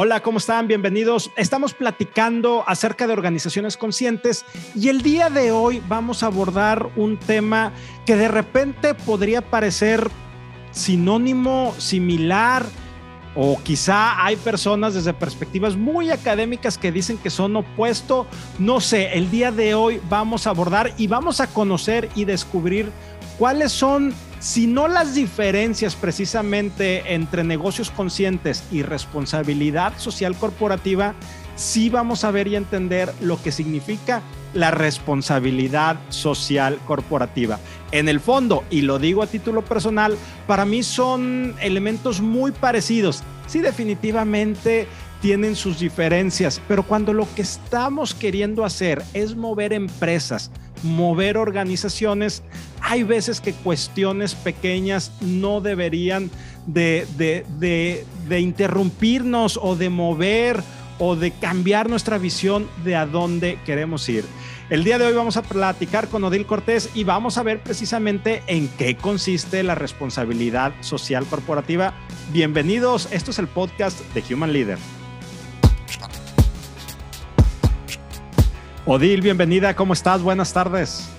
Hola, ¿cómo están? Bienvenidos. Estamos platicando acerca de organizaciones conscientes y el día de hoy vamos a abordar un tema que de repente podría parecer sinónimo, similar, o quizá hay personas desde perspectivas muy académicas que dicen que son opuesto. No sé, el día de hoy vamos a abordar y vamos a conocer y descubrir cuáles son si no las diferencias precisamente entre negocios conscientes y responsabilidad social corporativa, sí vamos a ver y entender lo que significa la responsabilidad social corporativa. En el fondo, y lo digo a título personal, para mí son elementos muy parecidos. Sí, definitivamente tienen sus diferencias, pero cuando lo que estamos queriendo hacer es mover empresas, mover organizaciones, hay veces que cuestiones pequeñas no deberían de, de, interrumpirnos o de mover o de cambiar nuestra visión de a dónde queremos ir. El día de hoy vamos a platicar con Odil Cortés y vamos a ver precisamente en qué consiste la responsabilidad social corporativa. Bienvenidos, esto es el podcast de Human Leader. Odil, bienvenida, ¿cómo estás? Buenas tardes.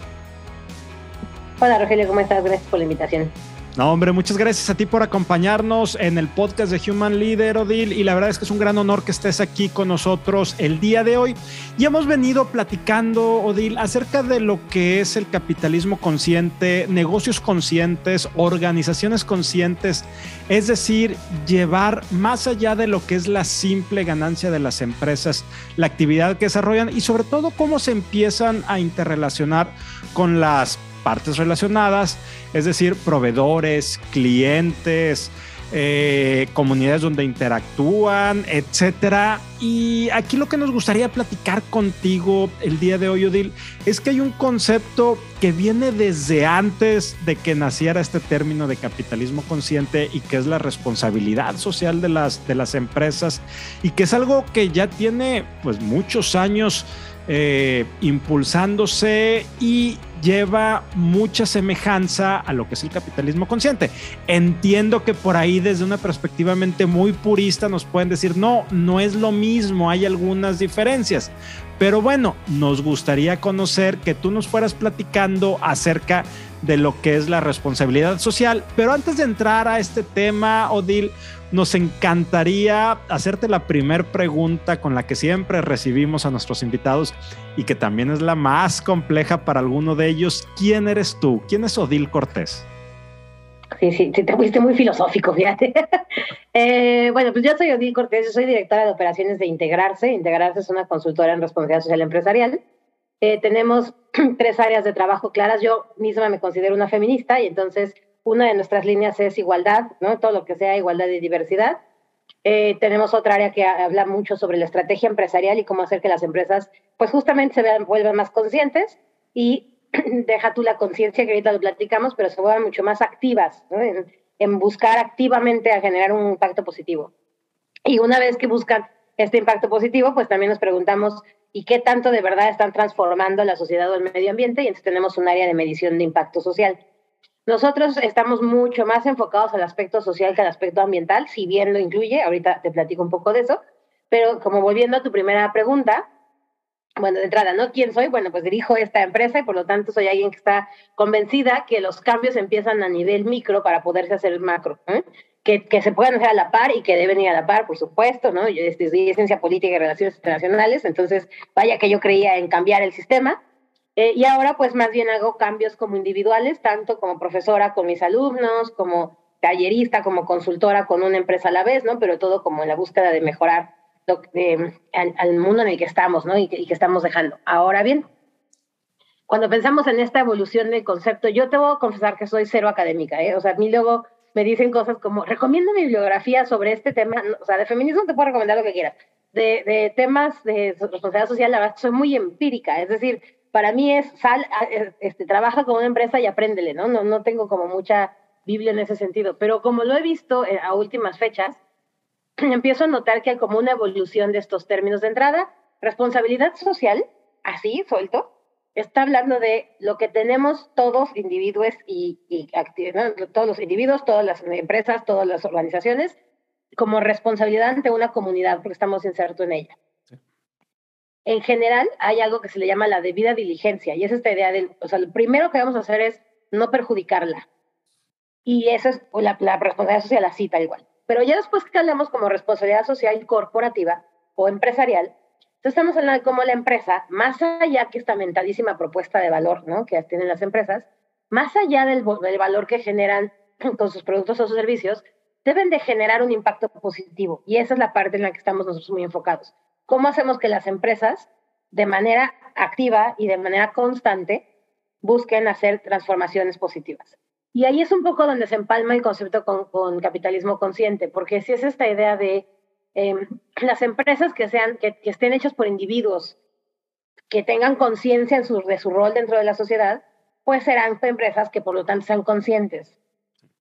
Hola Rogelio, ¿cómo estás? Gracias por la invitación. No, hombre, muchas gracias a ti por acompañarnos en el podcast de Human Leader, Odil. Y la verdad es que es un gran honor que estés aquí con nosotros el día de hoy. Y hemos venido platicando, Odil, acerca de lo que es el capitalismo consciente, negocios conscientes, organizaciones conscientes. Es decir, llevar más allá de lo que es la simple ganancia de las empresas, la actividad que desarrollan y sobre todo cómo se empiezan a interrelacionar con las partes relacionadas, es decir, proveedores, clientes, eh, comunidades donde interactúan, etcétera. Y aquí lo que nos gustaría platicar contigo el día de hoy, Odil, es que hay un concepto que viene desde antes de que naciera este término de capitalismo consciente y que es la responsabilidad social de las, de las empresas y que es algo que ya tiene pues muchos años eh, impulsándose y lleva mucha semejanza a lo que es el capitalismo consciente. Entiendo que por ahí desde una perspectiva muy purista nos pueden decir, no, no es lo mismo, hay algunas diferencias. Pero bueno, nos gustaría conocer que tú nos fueras platicando acerca de lo que es la responsabilidad social. Pero antes de entrar a este tema, Odil, nos encantaría hacerte la primera pregunta con la que siempre recibimos a nuestros invitados y que también es la más compleja para alguno de ellos. ¿Quién eres tú? ¿Quién es Odil Cortés? Sí, sí, te fuiste muy filosófico, fíjate. Eh, bueno, pues yo soy Odil Cortés, yo soy directora de operaciones de Integrarse. Integrarse es una consultora en responsabilidad social empresarial. Eh, tenemos tres áreas de trabajo claras. Yo misma me considero una feminista y entonces una de nuestras líneas es igualdad, ¿no? Todo lo que sea igualdad y diversidad. Eh, tenemos otra área que habla mucho sobre la estrategia empresarial y cómo hacer que las empresas, pues justamente se vean, vuelvan más conscientes y deja tú la conciencia que ahorita lo platicamos, pero se vuelvan mucho más activas en, en, buscar activamente a generar un impacto positivo. Y una vez que buscan este impacto positivo, pues también nos preguntamos, ¿y qué tanto de verdad están transformando la sociedad o el medio ambiente? Y entonces tenemos un área de medición de impacto social. Nosotros estamos mucho más enfocados al aspecto social que al aspecto ambiental, si bien lo incluye, ahorita te platico un poco de eso, pero como volviendo a tu primera pregunta, bueno, de entrada, ¿no? ¿Quién soy? Bueno, pues dirijo esta empresa y por lo tanto soy alguien que está convencida que los cambios empiezan a nivel micro para poderse hacer macro, ¿eh? que, que, se puedan hacer a la par y que deben ir a la par, por supuesto, ¿no? Yo estudié ciencia política y relaciones internacionales, entonces vaya que yo creía en cambiar el sistema, eh, y ahora pues más bien hago cambios como individuales, tanto como profesora con mis alumnos, como tallerista, como consultora con una empresa a la vez, ¿no? Pero todo como en la búsqueda de mejorar lo, al, mundo en el que estamos, ¿no? Y que, estamos dejando. Ahora bien, cuando pensamos en esta evolución del concepto, yo te voy a confesar que soy cero académica, ¿eh? O sea, a mí luego me dicen cosas como, recomiendo mi bibliografía sobre este tema, o sea, de feminismo te puedo recomendar lo que quieras. De, de temas de responsabilidad social, la verdad, soy muy empírica, es decir, para mí es sal, este, trabaja con una empresa y apréndele, ¿no? ¿no? No tengo como mucha Biblia en ese sentido, pero como lo he visto eh, a últimas fechas, empiezo a notar que hay como una evolución de estos términos de entrada. Responsabilidad social, así, suelto, está hablando de lo que tenemos todos individuos y, y todos los individuos, todas las empresas, todas las organizaciones, como responsabilidad ante una comunidad porque estamos insertos en ella. En general, hay algo que se le llama la debida diligencia y es esta idea de, o sea, lo primero que vamos a hacer es no perjudicarla. Y esa es la, la responsabilidad social, la cita igual. Pero ya después que hablamos como responsabilidad social corporativa o empresarial, entonces estamos hablando de cómo la empresa, más allá que esta mentalísima propuesta de valor ¿no? que tienen las empresas, más allá del, del valor que generan con sus productos o sus servicios, deben de generar un impacto positivo. Y esa es la parte en la que estamos nosotros muy enfocados. ¿Cómo hacemos que las empresas, de manera activa y de manera constante, busquen hacer transformaciones positivas? Y ahí es un poco donde se empalma el concepto con, capitalismo consciente, porque si es esta idea de Em, las empresas que, sean, que, estén hechas por individuos que tengan conciencia de su rol dentro de la sociedad, pues serán empresas que por lo tanto sean conscientes.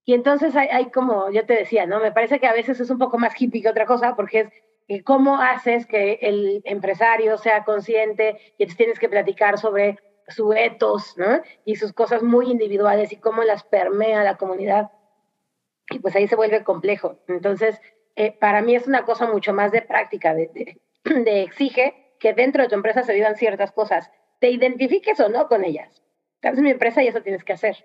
Y entonces hay, como yo te decía, ¿no? Me parece que a veces es un poco más hippie que otra cosa, porque es eh, cómo haces que el empresario sea consciente y tienes que platicar sobre su ethos, ¿no? Y sus cosas muy individuales y cómo las permea la comunidad. Y pues ahí se vuelve complejo. Entonces, eh, para mí es una cosa mucho más de práctica, de, exige que dentro de tu empresa se vivan ciertas cosas, te identifiques o no con ellas. Estás en mi empresa y eso tienes que hacer.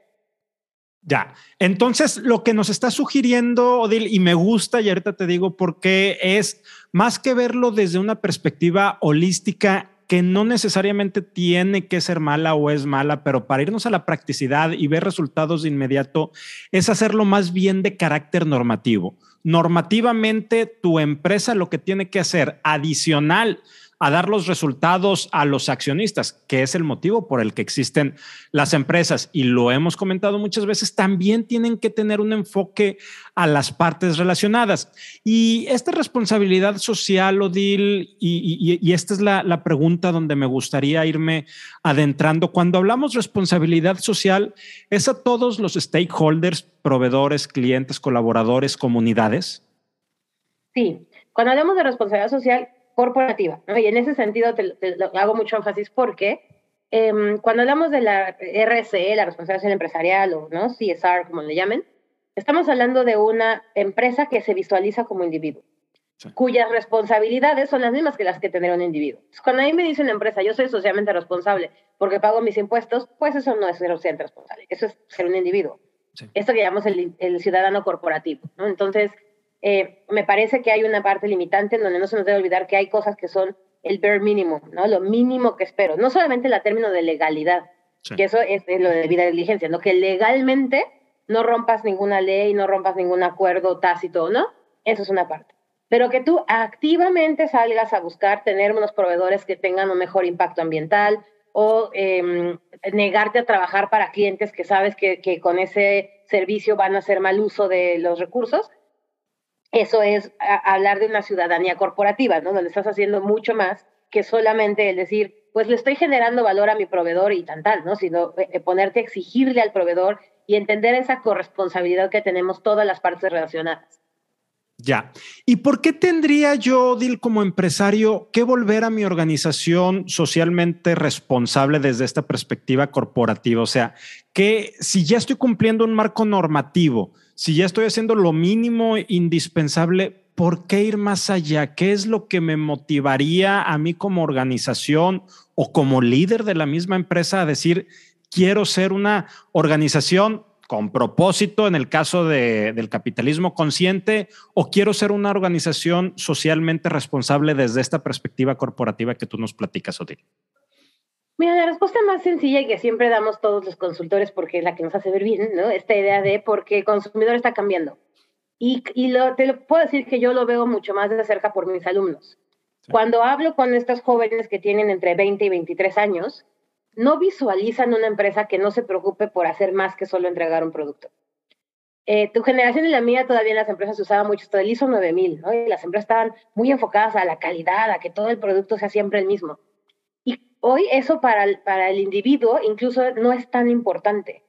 Ya, entonces lo que nos está sugiriendo Odil, y me gusta, y ahorita te digo por qué, es más que verlo desde una perspectiva holística que no necesariamente tiene que ser mala o es mala, pero para irnos a la practicidad y ver resultados de inmediato, es hacerlo más bien de carácter normativo. Normativamente tu empresa lo que tiene que hacer adicional a dar los resultados a los accionistas, que es el motivo por el que existen las empresas. Y lo hemos comentado muchas veces, también tienen que tener un enfoque a las partes relacionadas. Y esta responsabilidad social, Odil, y, esta es la, la pregunta donde me gustaría irme adentrando. Cuando hablamos responsabilidad social, ¿es a todos los stakeholders, proveedores, clientes, colaboradores, comunidades? Sí, cuando hablamos de responsabilidad social, corporativa. Y en ese sentido te, hago mucho énfasis porque em, cuando hablamos de la RSE, la responsabilidad empresarial o ¿no? CSR, como le llamen, estamos hablando de una empresa que se visualiza como individuo. cuyas responsabilidades son las mismas que las que tendría un individuo. Cuando a mí me dice una empresa, yo soy socialmente responsable porque pago mis impuestos, pues eso no es ser socialmente responsable, eso es ser un individuo. Esto que llamamos el, el ciudadano corporativo. ¿no? Entonces, eh, me parece que hay una parte limitante en donde no se nos debe olvidar que hay cosas que son el bare minimum, ¿no? Lo mínimo que espero. No solamente la término de legalidad, que eso es, lo de vida de diligencia, ¿no? Que legalmente no rompas ninguna ley, no rompas ningún acuerdo tácito, ¿no? Eso es una parte. Pero que tú activamente salgas a buscar tener unos proveedores que tengan un mejor impacto ambiental o em, negarte a trabajar para clientes que sabes que, que con ese servicio van a hacer mal uso de los recursos, eso es hablar de una ciudadanía corporativa, ¿no? Donde estás haciendo mucho más que solamente el decir, pues le estoy generando valor a mi proveedor y tal, ¿no? Sino eh, eh, ponerte a exigirle al proveedor y entender esa corresponsabilidad que tenemos todas las partes relacionadas. Ya. ¿Y por qué tendría yo, Dil, como empresario, que volver a mi organización socialmente responsable desde esta perspectiva corporativa? O sea, que si ya estoy cumpliendo un marco normativo, si ya estoy haciendo lo mínimo indispensable, ¿por qué ir más allá? ¿Qué es lo que me motivaría a mí como organización o como líder de la misma empresa a decir, quiero ser una organización con propósito en el caso del capitalismo consciente o quiero ser una organización socialmente responsable desde esta perspectiva corporativa que tú nos platicas, Odil? Mira, la respuesta más sencilla y que siempre damos todos los consultores porque es la que nos hace ver bien, ¿no? Esta idea de porque el consumidor está cambiando. Y, y lo, te lo puedo decir que yo lo veo mucho más de cerca por mis alumnos. Cuando hablo con estos jóvenes que tienen entre 20 y 23 años, no visualizan una empresa que no se preocupe por hacer más que solo entregar un producto. Eh, tu generación y la mía todavía en las empresas se usaba mucho esto del ISO 9000, ¿no? Y las empresas estaban muy enfocadas a la calidad, a que todo el producto sea siempre el mismo. Hoy eso para el, individuo incluso no es tan importante.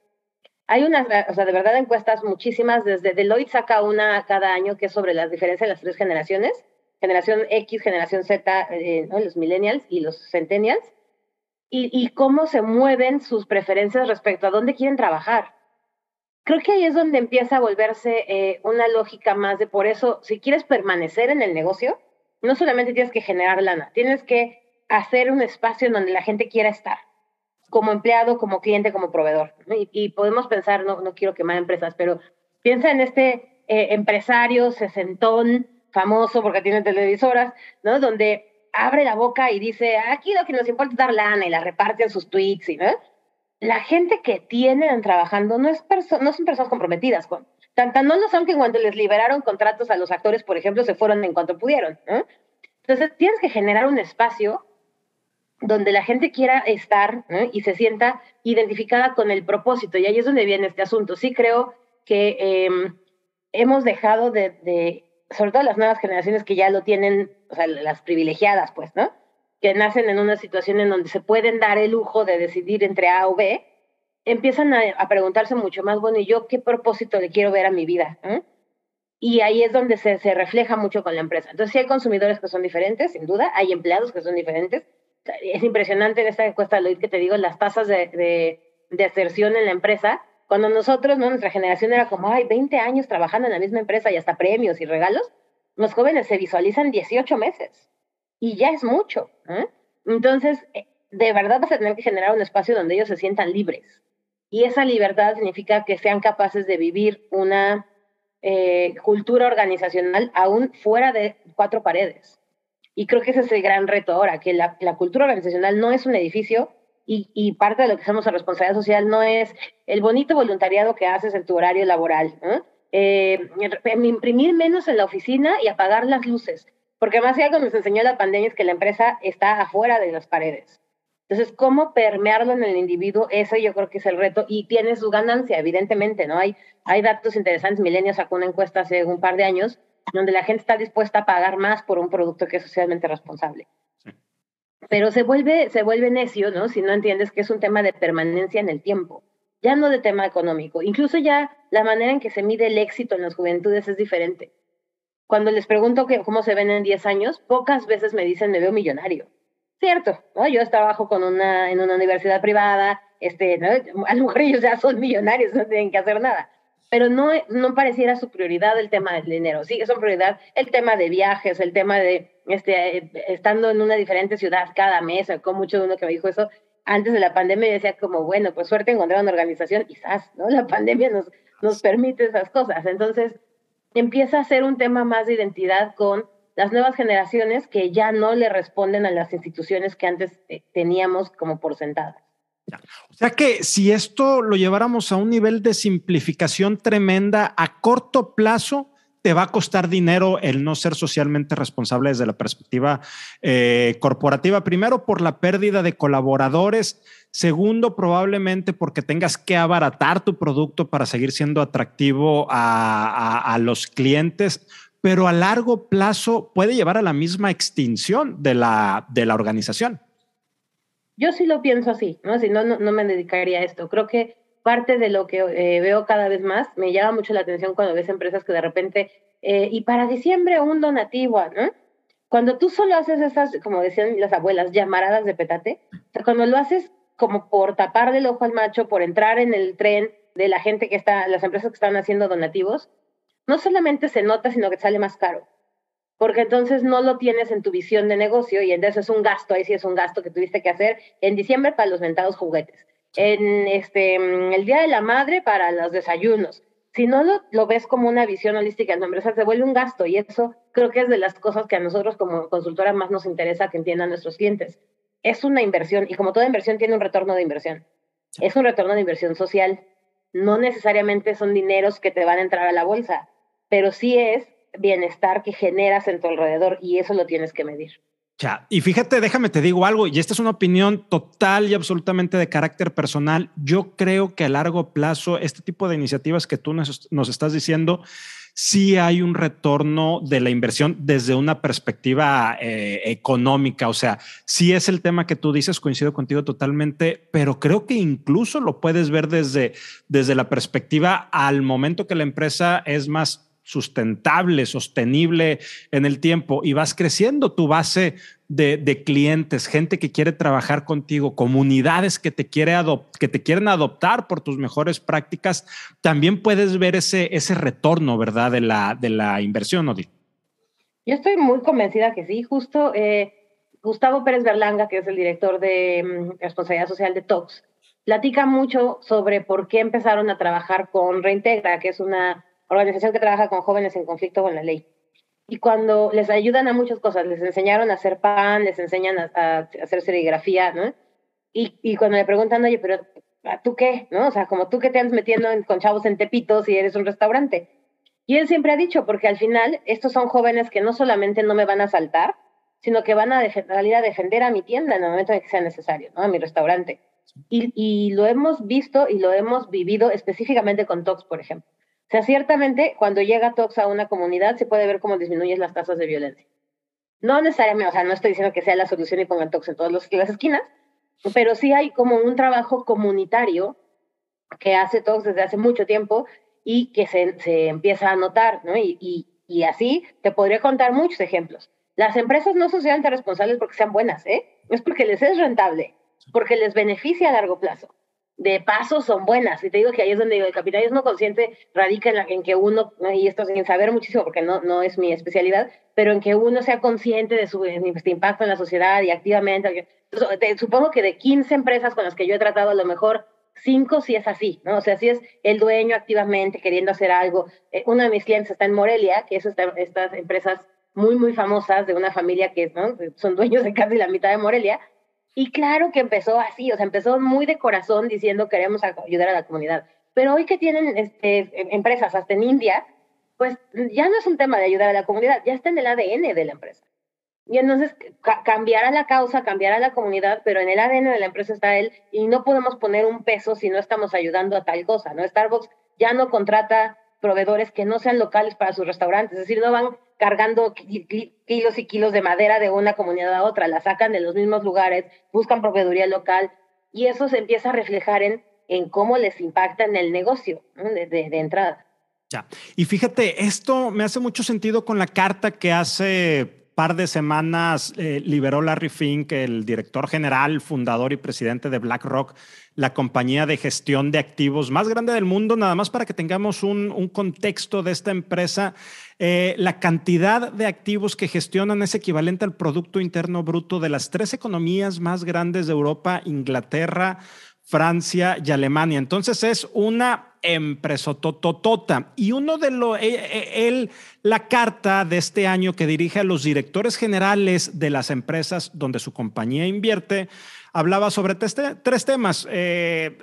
Hay unas, o sea, de verdad encuestas muchísimas, desde Deloitte saca una cada año que es sobre las diferencias de las tres generaciones, generación X, generación Z, eh, los millennials y los centennials, y, y, cómo se mueven sus preferencias respecto a dónde quieren trabajar. creo que ahí es donde empieza a volverse eh, una lógica más de por eso, si quieres permanecer en el negocio, no solamente tienes que generar lana, tienes que hacer un espacio en donde la gente quiera estar, como empleado, como cliente, como proveedor. Y, podemos pensar, no, no quiero quemar empresas, pero piensa en este eh, empresario sesentón, famoso porque tiene televisoras, ¿no? Donde abre la boca y dice, aquí lo que nos importa es dar lana y la reparte en sus tweets, ¿no? La gente que tienen trabajando no, es no son personas comprometidas con, tan, no lo son que cuando les liberaron contratos a los actores, por ejemplo, se fueron en cuanto pudieron. Entonces, tienes que generar un espacio donde la gente quiera estar y se sienta identificada con el propósito. Y ahí es donde viene este asunto. Sí creo que em, hemos dejado de, sobre todo las nuevas generaciones que ya lo tienen, o sea, las privilegiadas, pues, ¿no? Que nacen en una situación en donde se pueden dar el lujo de decidir entre A o B, empiezan a, preguntarse mucho más, bueno, ¿y yo qué propósito le quiero ver a mi vida? Y ahí es donde se, se, refleja mucho con la empresa. Entonces, sí hay consumidores que son diferentes, sin duda, hay empleados que son diferentes. Es impresionante en esta encuesta de que te digo las tasas de, de, de aserción en la empresa cuando nosotros, ¿no? Nuestra generación era como, ay, 20 años trabajando en la misma empresa y hasta premios y regalos, los jóvenes se visualizan 18 meses y ya es mucho. ¿eh? Entonces, eh, de verdad vas a tener que generar un espacio donde ellos se sientan libres. Y esa libertad significa que sean capaces de vivir una eh, cultura organizacional aún fuera de cuatro paredes. Y creo que ese es el gran reto ahora, que la, la cultura organizacional no es un edificio, y, parte de lo que hacemos en responsabilidad social no es el bonito voluntariado que haces en tu horario laboral. Eh, imprimir menos en la oficina y apagar las luces. Porque más allá que nos enseñó la pandemia es que la empresa está afuera de las paredes. Entonces, ¿cómo permearlo en el individuo? Eso yo creo que es el reto y tiene su ganancia, evidentemente, ¿no? Hay, hay datos interesantes. Milenio sacó una encuesta hace un par de años donde la gente está dispuesta a pagar más por un producto que es socialmente responsable pero se vuelve, se vuelve necio, ¿no? Si no entiendes que es un tema de permanencia en el tiempo, ya no de tema económico. Incluso ya la manera en que se mide el éxito en las juventudes es diferente. Cuando les pregunto que, cómo se ven en 10 años, pocas veces me dicen me veo millonario. Cierto, ¿no? Yo trabajo con una, en una universidad privada, este, ¿no? a lo mejor ellos ya son millonarios, no tienen que hacer nada pero no, no pareciera su prioridad el tema del dinero. Sí, es su prioridad el tema de viajes, el tema de este, estando en una diferente ciudad cada mes, con mucho de uno que me dijo eso antes de la pandemia, decía como, bueno, pues suerte encontrar una organización, quizás, ¿no? La pandemia nos, nos permite esas cosas. Entonces, empieza a ser un tema más de identidad con las nuevas generaciones que ya no le responden a las instituciones que antes eh, teníamos como por sentadas. O sea que si esto lo lleváramos a un nivel de simplificación tremenda a corto plazo, te va a costar dinero el no ser socialmente responsable desde la perspectiva eh, corporativa. Primero, por la pérdida de colaboradores. Segundo, probablemente porque tengas que abaratar tu producto para seguir siendo atractivo a, los clientes. Pero a largo plazo puede llevar a la misma extinción de la, de la organización. Yo sí lo pienso así, ¿no? Si no, no, me dedicaría a esto. Creo que parte de lo que eh, veo cada vez más, me llama mucho la atención cuando ves empresas que de repente, eh, y para diciembre un donativo, ¿no? Cuando tú solo haces esas, como decían las abuelas, llamaradas de petate, cuando lo haces como por taparle el ojo al macho, por entrar en el tren de la gente que está, las empresas que están haciendo donativos, no solamente se nota, sino que sale más caro porque entonces no lo tienes en tu visión de negocio y entonces es un gasto, ahí sí es un gasto que tuviste que hacer en diciembre para los ventados juguetes, en este, el Día de la Madre para los desayunos. Si no lo, lo ves como una visión holística en tu empresa, se vuelve un gasto y eso creo que es de las cosas que a nosotros como consultora más nos interesa que entiendan nuestros clientes. Es una inversión y como toda inversión tiene un retorno de inversión. Es un retorno de inversión social. No necesariamente son dineros que te van a entrar a la bolsa, pero sí es bienestar que generas en tu alrededor y eso lo tienes que medir. Ya, y fíjate, déjame te digo algo, y esta es una opinión total y absolutamente de carácter personal. Yo creo que a largo plazo, este tipo de iniciativas que tú nos, estás diciendo, sí hay un retorno de la inversión desde una perspectiva eh, económica. O sea, sí es el tema que tú dices, coincido contigo totalmente, pero creo que incluso lo puedes ver desde, desde la perspectiva al momento que la empresa es más sustentable, sostenible en el tiempo y vas creciendo tu base de, clientes, gente que quiere trabajar contigo, comunidades que te, quiere que te quieren adoptar por tus mejores prácticas, también puedes ver ese, ese retorno, ¿verdad? De la, de la inversión, Odil. Yo estoy muy convencida que sí, justo eh, Gustavo Pérez Berlanga, que es el director de mm, responsabilidad social de TOX, platica mucho sobre por qué empezaron a trabajar con Reintegra, que es una organización que trabaja con jóvenes en conflicto con la ley. Y cuando les ayudan a muchas cosas, les enseñaron a hacer pan, les enseñan a, hacer serigrafía, ¿no? Y, y, cuando le preguntan, oye, pero ¿tú qué? ¿No? O sea, como tú que te andas metiendo con chavos en Tepitos y eres un restaurante. Y él siempre ha dicho, porque al final estos son jóvenes que no solamente no me van a saltar, sino que van a salir a defender a mi tienda en el momento en que sea necesario, ¿no? A mi restaurante. Y, y, lo hemos visto y lo hemos vivido específicamente con Tox, por ejemplo. O sea, ciertamente cuando llega Tox a una comunidad se puede ver cómo disminuyen las tasas de violencia. No necesariamente, o sea, no estoy diciendo que sea la solución y pongan Tox en todas las esquinas, pero sí hay como un trabajo comunitario que hace Tox desde hace mucho tiempo y que se, empieza a notar, ¿no? Y, y, así te podría contar muchos ejemplos. Las empresas no son socialmente responsables porque sean buenas, ¿eh? Es porque les es rentable, porque les beneficia a largo plazo de paso son buenas. Y te digo que ahí es donde el capitalismo consciente radica en, que uno, y esto sin saber muchísimo porque no, no es mi especialidad, pero en que uno sea consciente de su impacto en la sociedad y activamente. supongo que de 15 empresas con las que yo he tratado, a lo mejor 5 sí es así, ¿no? O sea, si es el dueño activamente queriendo hacer algo. Eh, uno de mis clientes está en Morelia, que es estas empresas muy, muy famosas de una familia que ¿no? son dueños de casi la mitad de Morelia, y claro que empezó así, o sea, empezó muy de corazón diciendo queremos ayudar a la comunidad. Pero hoy que tienen este, empresas hasta en India, pues ya no es un tema de ayudar a la comunidad, ya está en el ADN de la empresa. Y entonces cambiar a la causa, cambiar a la comunidad, pero en el ADN de la empresa está él y no podemos poner un peso si no estamos ayudando a tal cosa, ¿no? Starbucks ya no contrata proveedores que no sean locales para sus restaurantes, es decir, no van cargando kilos y kilos de madera de una comunidad a otra, la sacan de los mismos lugares, buscan proveeduría local y eso se empieza a reflejar en, en cómo les impacta en el negocio de, entrada. Ya. Y fíjate, esto me hace mucho sentido con la carta que hace par de semanas eh, liberó Larry Fink, el director general, fundador y presidente de BlackRock, la compañía de gestión de activos más grande del mundo, nada más para que tengamos un, contexto de esta empresa. Eh, la cantidad de activos que gestionan es equivalente al Producto Interno Bruto de las tres economías más grandes de Europa, Inglaterra, Francia y Alemania. Entonces es una empresa tototota. Y uno de los, eh, eh, él, la carta de este año que dirige a los directores generales de las empresas donde su compañía invierte, hablaba sobre tres temas. Eh,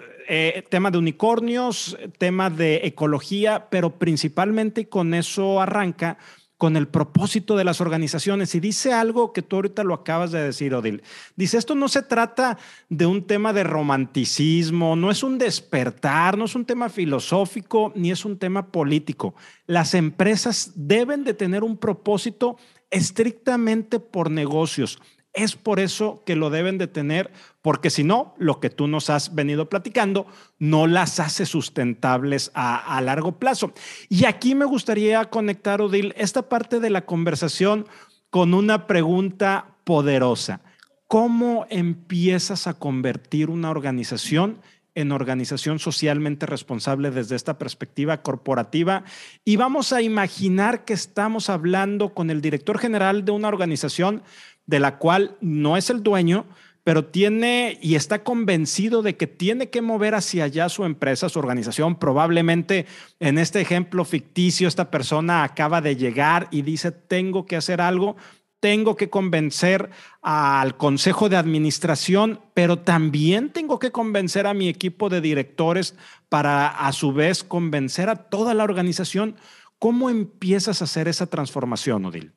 tema de unicornios, tema de ecología, pero principalmente con eso arranca con el propósito de las organizaciones. Y dice algo que tú ahorita lo acabas de decir, Odil. Dice, esto no se trata de un tema de romanticismo, no es un despertar, no es un tema filosófico, ni es un tema político. Las empresas deben de tener un propósito estrictamente por negocios. Es por eso que lo deben de tener, porque si no, lo que tú nos has venido platicando no las hace sustentables a, largo plazo. Y aquí me gustaría conectar, Odil, esta parte de la conversación con una pregunta poderosa. ¿Cómo empiezas a convertir una organización en organización socialmente responsable desde esta perspectiva corporativa y vamos a imaginar que estamos hablando con el director general de una organización de la cual no es el dueño, pero tiene y está convencido de que tiene que mover hacia allá su empresa, su organización. Probablemente en este ejemplo ficticio, esta persona acaba de llegar y dice, tengo que hacer algo, tengo que convencer al consejo de administración, pero también tengo que convencer a mi equipo de directores para a su vez convencer a toda la organización. ¿Cómo empiezas a hacer esa transformación, Odil?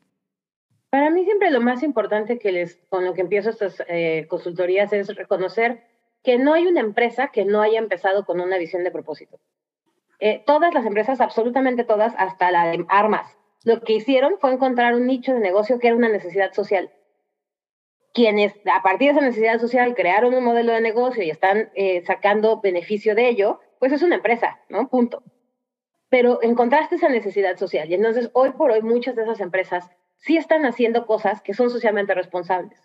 Para mí siempre lo más importante que les, con lo que empiezo estas eh, consultorías es reconocer que no hay una empresa que no haya empezado con una visión de propósito. Eh, todas las empresas, absolutamente todas, hasta la de armas, lo que hicieron fue encontrar un nicho de negocio que era una necesidad social. Quienes a partir de esa necesidad social crearon un modelo de negocio y están eh, sacando beneficio de ello, pues es una empresa, ¿no? Punto. pero encontraste esa necesidad social. Y entonces, hoy por hoy, muchas de esas empresas sí están haciendo cosas que son socialmente responsables.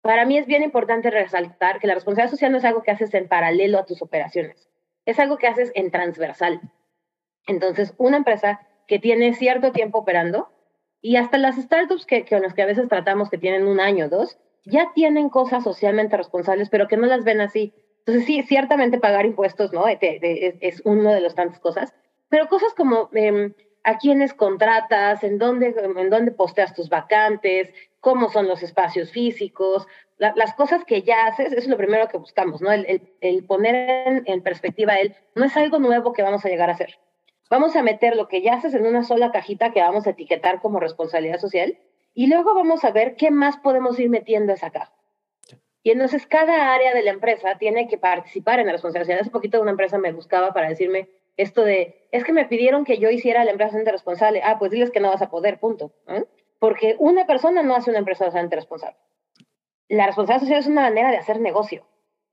Para mí es bien importante resaltar que la responsabilidad social no es algo que haces en paralelo a tus operaciones, es algo que haces en transversal. Entonces, una empresa que tiene cierto tiempo operando, y hasta las startups que, con que a veces tratamos que tienen un año o dos, ya tienen cosas socialmente responsables, pero que no las ven así. Entonces, sí, ciertamente pagar impuestos, ¿no? es una de las tantas cosas, pero cosas como em, a quiénes contratas, en dónde, en dónde posteas tus vacantes, cómo son los espacios físicos, las cosas que ya haces, eso es lo primero que buscamos, ¿no? El, el, poner en, en, perspectiva él, no es algo nuevo que vamos a llegar a hacer. Vamos a meter lo que ya haces en una sola cajita que vamos a etiquetar como responsabilidad social y luego vamos a ver qué más podemos ir metiendo a esa caja. Y entonces cada área de la empresa tiene que participar en la responsabilidad. Hace poquito una empresa me buscaba para decirme esto de, es que me pidieron que yo hiciera la empresa socialmente responsable. Ah, pues diles que no vas a poder, punto. Porque una persona no hace una empresa socialmente responsable. La responsabilidad social es una manera de hacer negocio.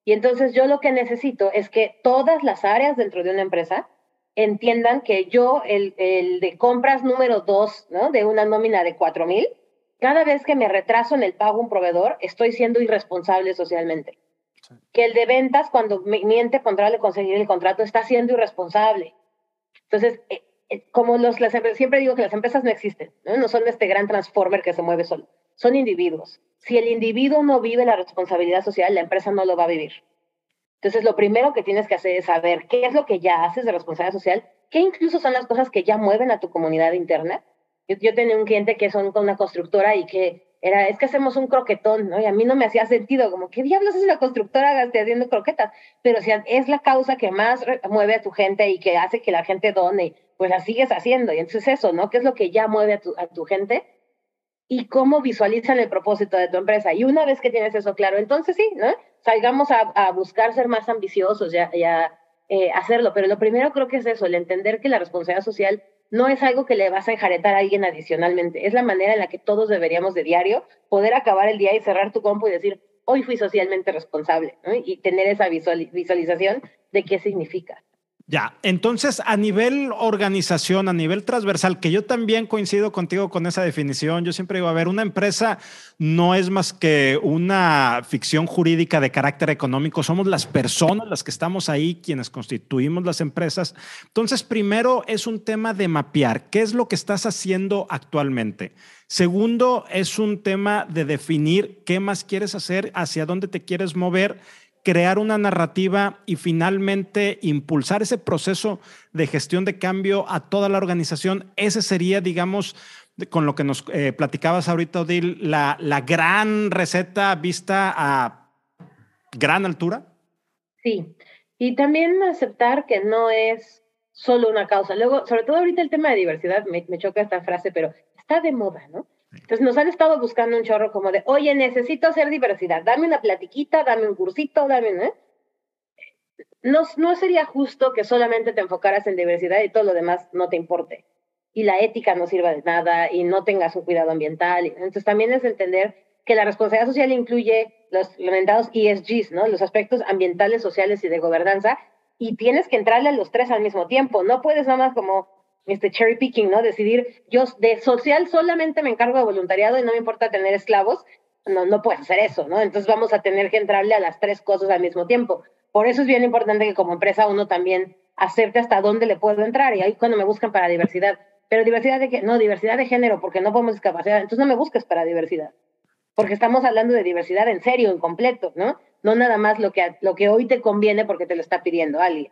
Y entonces yo lo que necesito es que todas las áreas dentro de una empresa entiendan que yo, el, el de compras número dos, ¿no? De una nómina de cuatro mil, cada vez que me retraso en el pago a un proveedor, estoy siendo irresponsable socialmente. Que el de ventas, cuando miente contra de conseguir el contrato, está siendo irresponsable. Entonces, eh, eh, como las, siempre digo que las empresas no existen, ¿no? no son este gran transformer que se mueve solo, son individuos. Si el individuo no vive la responsabilidad social, la empresa no lo va a vivir. Entonces, lo primero que tienes que hacer es saber qué es lo que ya haces de responsabilidad social, qué incluso son las cosas que ya mueven a tu comunidad interna. Yo, yo tenía un cliente que son una constructora y que era, es que hacemos un croquetón, ¿no? Y a mí no me hacía sentido, como, ¿qué diablos es la constructora haciendo croquetas? Pero si es la causa que más mueve a tu gente y que hace que la gente done, pues la sigues haciendo. Y entonces eso, ¿no? ¿Qué es lo que ya mueve a tu, a tu gente? Y cómo visualizan el propósito de tu empresa. Y una vez que tienes eso claro, entonces sí, ¿no? salgamos a, a buscar ser más ambiciosos y a, eh, hacerlo. Pero lo primero creo que es eso, el entender que la responsabilidad social no es algo que le vas a enjaretar a alguien adicionalmente. Es la manera en la que todos deberíamos de diario poder acabar el día y cerrar tu compu y decir, hoy fui socialmente responsable, y tener esa visualización de qué significa. Ya, entonces a nivel organización, a nivel transversal, que yo también coincido contigo con esa definición, yo siempre digo, a ver, una empresa no es más que una ficción jurídica de carácter económico, somos las personas las que estamos ahí, quienes constituimos las empresas. Entonces, primero es un tema de mapear, ¿qué es lo que estás haciendo actualmente? Segundo, es un tema de definir qué más quieres hacer, hacia dónde te quieres mover crear una narrativa y finalmente impulsar ese proceso de gestión de cambio a toda la organización. Ese sería, digamos, con lo que nos eh, platicabas ahorita, Odil, la, la gran receta vista a gran altura. Sí, y también aceptar que no es solo una causa. Luego, sobre todo ahorita el tema de diversidad, me, me choca esta frase, pero está de moda, ¿no? Entonces nos han estado buscando un chorro como de, oye, necesito hacer diversidad, dame una platiquita, dame un cursito, dame, ¿eh? No, no sería justo que solamente te enfocaras en diversidad y todo lo demás no te importe. Y la ética no sirva de nada y no tengas un cuidado ambiental. Entonces también es entender que la responsabilidad social incluye los lamentados ESGs, ¿no? Los aspectos ambientales, sociales y de gobernanza. Y tienes que entrarle a los tres al mismo tiempo. No puedes nada más como este cherry picking, ¿no? Decidir, yo de social solamente me encargo de voluntariado y no me importa tener esclavos, no, no puedes hacer eso, ¿no? Entonces vamos a tener que entrarle a las tres cosas al mismo tiempo. Por eso es bien importante que como empresa uno también acepte hasta dónde le puedo entrar y ahí cuando me buscan para diversidad. Pero diversidad de qué? No, diversidad de género, porque no podemos discapacidad. Entonces no me busques para diversidad. Porque estamos hablando de diversidad en serio, en completo, ¿no? No nada más lo que, lo que hoy te conviene porque te lo está pidiendo alguien.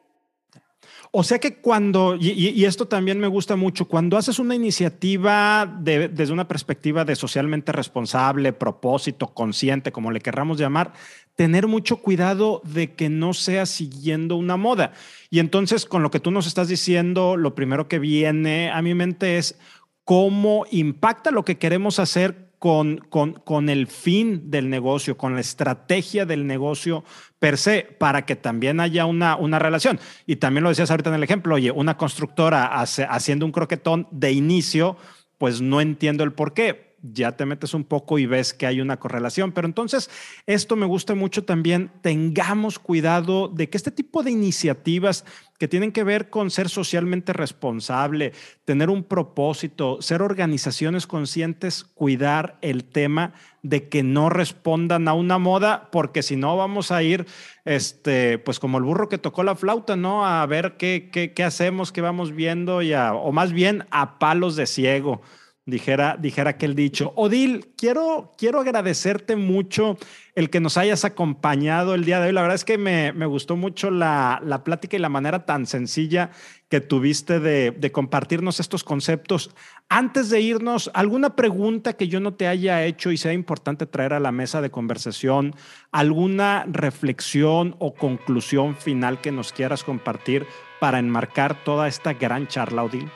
O sea que cuando, y, esto también me gusta mucho, cuando haces una iniciativa desde una perspectiva de socialmente responsable, propósito, consciente, como le querramos llamar, tener mucho cuidado de que no sea siguiendo una moda. Y entonces, con lo que tú nos estás diciendo, lo primero que viene a mi mente es cómo impacta lo que queremos hacer con, con, con, el fin del negocio, con la estrategia del negocio per se, para que también haya una, una relación. Y también lo decías ahorita en el ejemplo, oye, una constructora haciendo un croquetón de inicio, pues no entiendo el por qué. Ya te metes un poco y ves que hay una correlación. Pero entonces, esto me gusta mucho también, tengamos cuidado de que este tipo de iniciativas que tienen que ver con ser socialmente responsable, tener un propósito, ser organizaciones conscientes, cuidar el tema de que no respondan a una moda, porque si no vamos a ir, este, pues como el burro que tocó la flauta, ¿no? A ver qué, qué, hacemos, qué vamos viendo, y o más bien a palos de ciego dijera, dijera aquel dicho. Odil, quiero, quiero agradecerte mucho el que nos hayas acompañado el día de hoy. La verdad es que me, gustó mucho la, plática y la manera tan sencilla que tuviste de, de, compartirnos estos conceptos. Antes de irnos, ¿alguna pregunta que yo no te haya hecho y sea importante traer a la mesa de conversación? ¿Alguna reflexión o conclusión final que nos quieras compartir para enmarcar toda esta gran charla, Odil?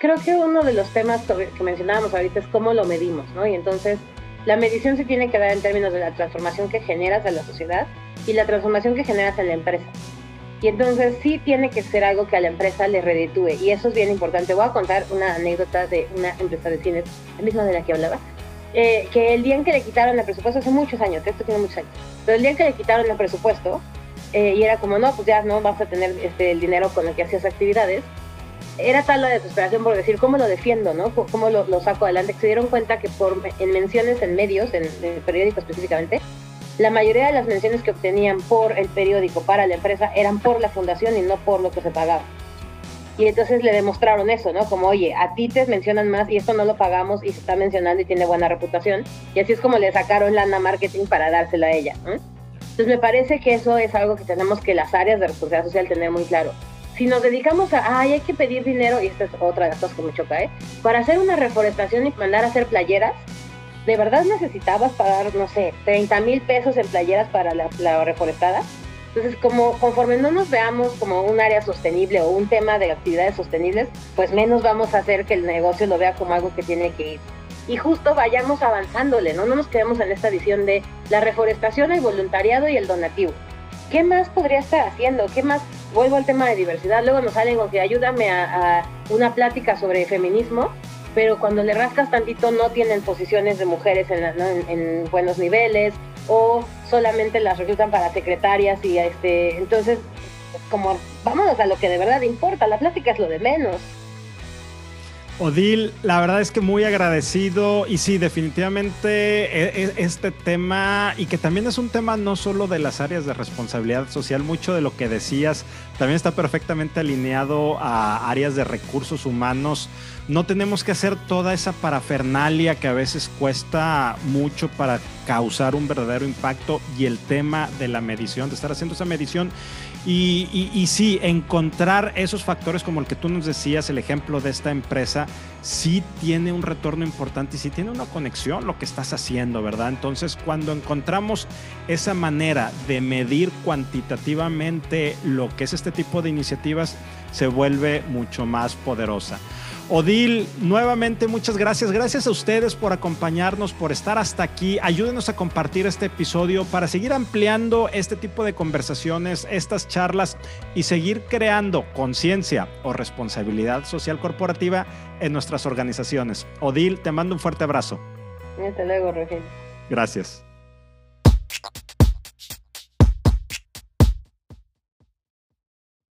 Creo que uno de los temas que mencionábamos ahorita es cómo lo medimos, ¿no? Y entonces la medición se tiene que dar en términos de la transformación que generas a la sociedad y la transformación que generas en la empresa. Y entonces sí tiene que ser algo que a la empresa le reditúe. Y eso es bien importante. Voy a contar una anécdota de una empresa de cine, la misma de la que hablaba, eh, que el día en que le quitaron el presupuesto, hace muchos años, esto tiene muchos años, pero el día en que le quitaron el presupuesto, eh, y era como, no, pues ya no vas a tener este, el dinero con el que hacías actividades, era tal la desesperación por decir, ¿cómo lo defiendo? ¿no? ¿Cómo lo, saco adelante? Que se dieron cuenta que por, en menciones en medios, en, el periódico específicamente, la mayoría de las menciones que obtenían por el periódico para la empresa eran por la fundación y no por lo que se pagaba. Y entonces le demostraron eso, ¿no? Como, oye, a ti te mencionan más y esto no lo pagamos y se está mencionando y tiene buena reputación. Y así es como le sacaron lana marketing para dársela a ella. Entonces me parece que eso es algo que tenemos que las áreas de responsabilidad social tener muy claro si nos dedicamos a, ay, hay que pedir dinero, y esta es otra de las cosas que me choca, ¿eh? Para hacer una reforestación y mandar a hacer playeras, ¿de verdad necesitabas pagar, no sé, 30 mil pesos en playeras para la, reforestada? Entonces, como conforme no nos veamos como un área sostenible o un tema de actividades sostenibles, pues menos vamos a hacer que el negocio lo vea como algo que tiene que ir. Y justo vayamos avanzándole, ¿no? No nos quedemos en esta visión de la reforestación, el voluntariado y el donativo. ¿Qué más podría estar haciendo? ¿Qué más vuelvo al tema de diversidad, luego nos salen con que ayúdame a, una plática sobre feminismo, pero cuando le rascas tantito no tienen posiciones de mujeres en, buenos niveles o solamente las reclutan para secretarias y este, entonces como vámonos a lo que de verdad importa, la plática es lo de menos. Odil, la verdad es que muy agradecido y sí, definitivamente e, e, este tema y que también es un tema no solo de las áreas de responsabilidad social, mucho de lo que decías también está perfectamente alineado a áreas de recursos humanos. No tenemos que hacer toda esa parafernalia que a veces cuesta mucho para causar un verdadero impacto y el tema de la medición, de estar haciendo esa medición y, sí, encontrar esos factores como el que tú nos decías, el ejemplo de esta empresa, sí tiene un retorno importante y sí tiene una conexión lo que estás haciendo, ¿verdad? Entonces, cuando encontramos esa manera de medir cuantitativamente lo que es este tipo de iniciativas, se vuelve mucho más poderosa. Odil, nuevamente muchas gracias. Gracias a ustedes por acompañarnos, por estar hasta aquí. Ayúdenos a compartir este episodio para seguir ampliando este tipo de conversaciones, estas charlas y seguir creando conciencia o responsabilidad social corporativa en nuestras organizaciones. Odil, te mando un fuerte abrazo. Hasta luego, Rogelio. Gracias.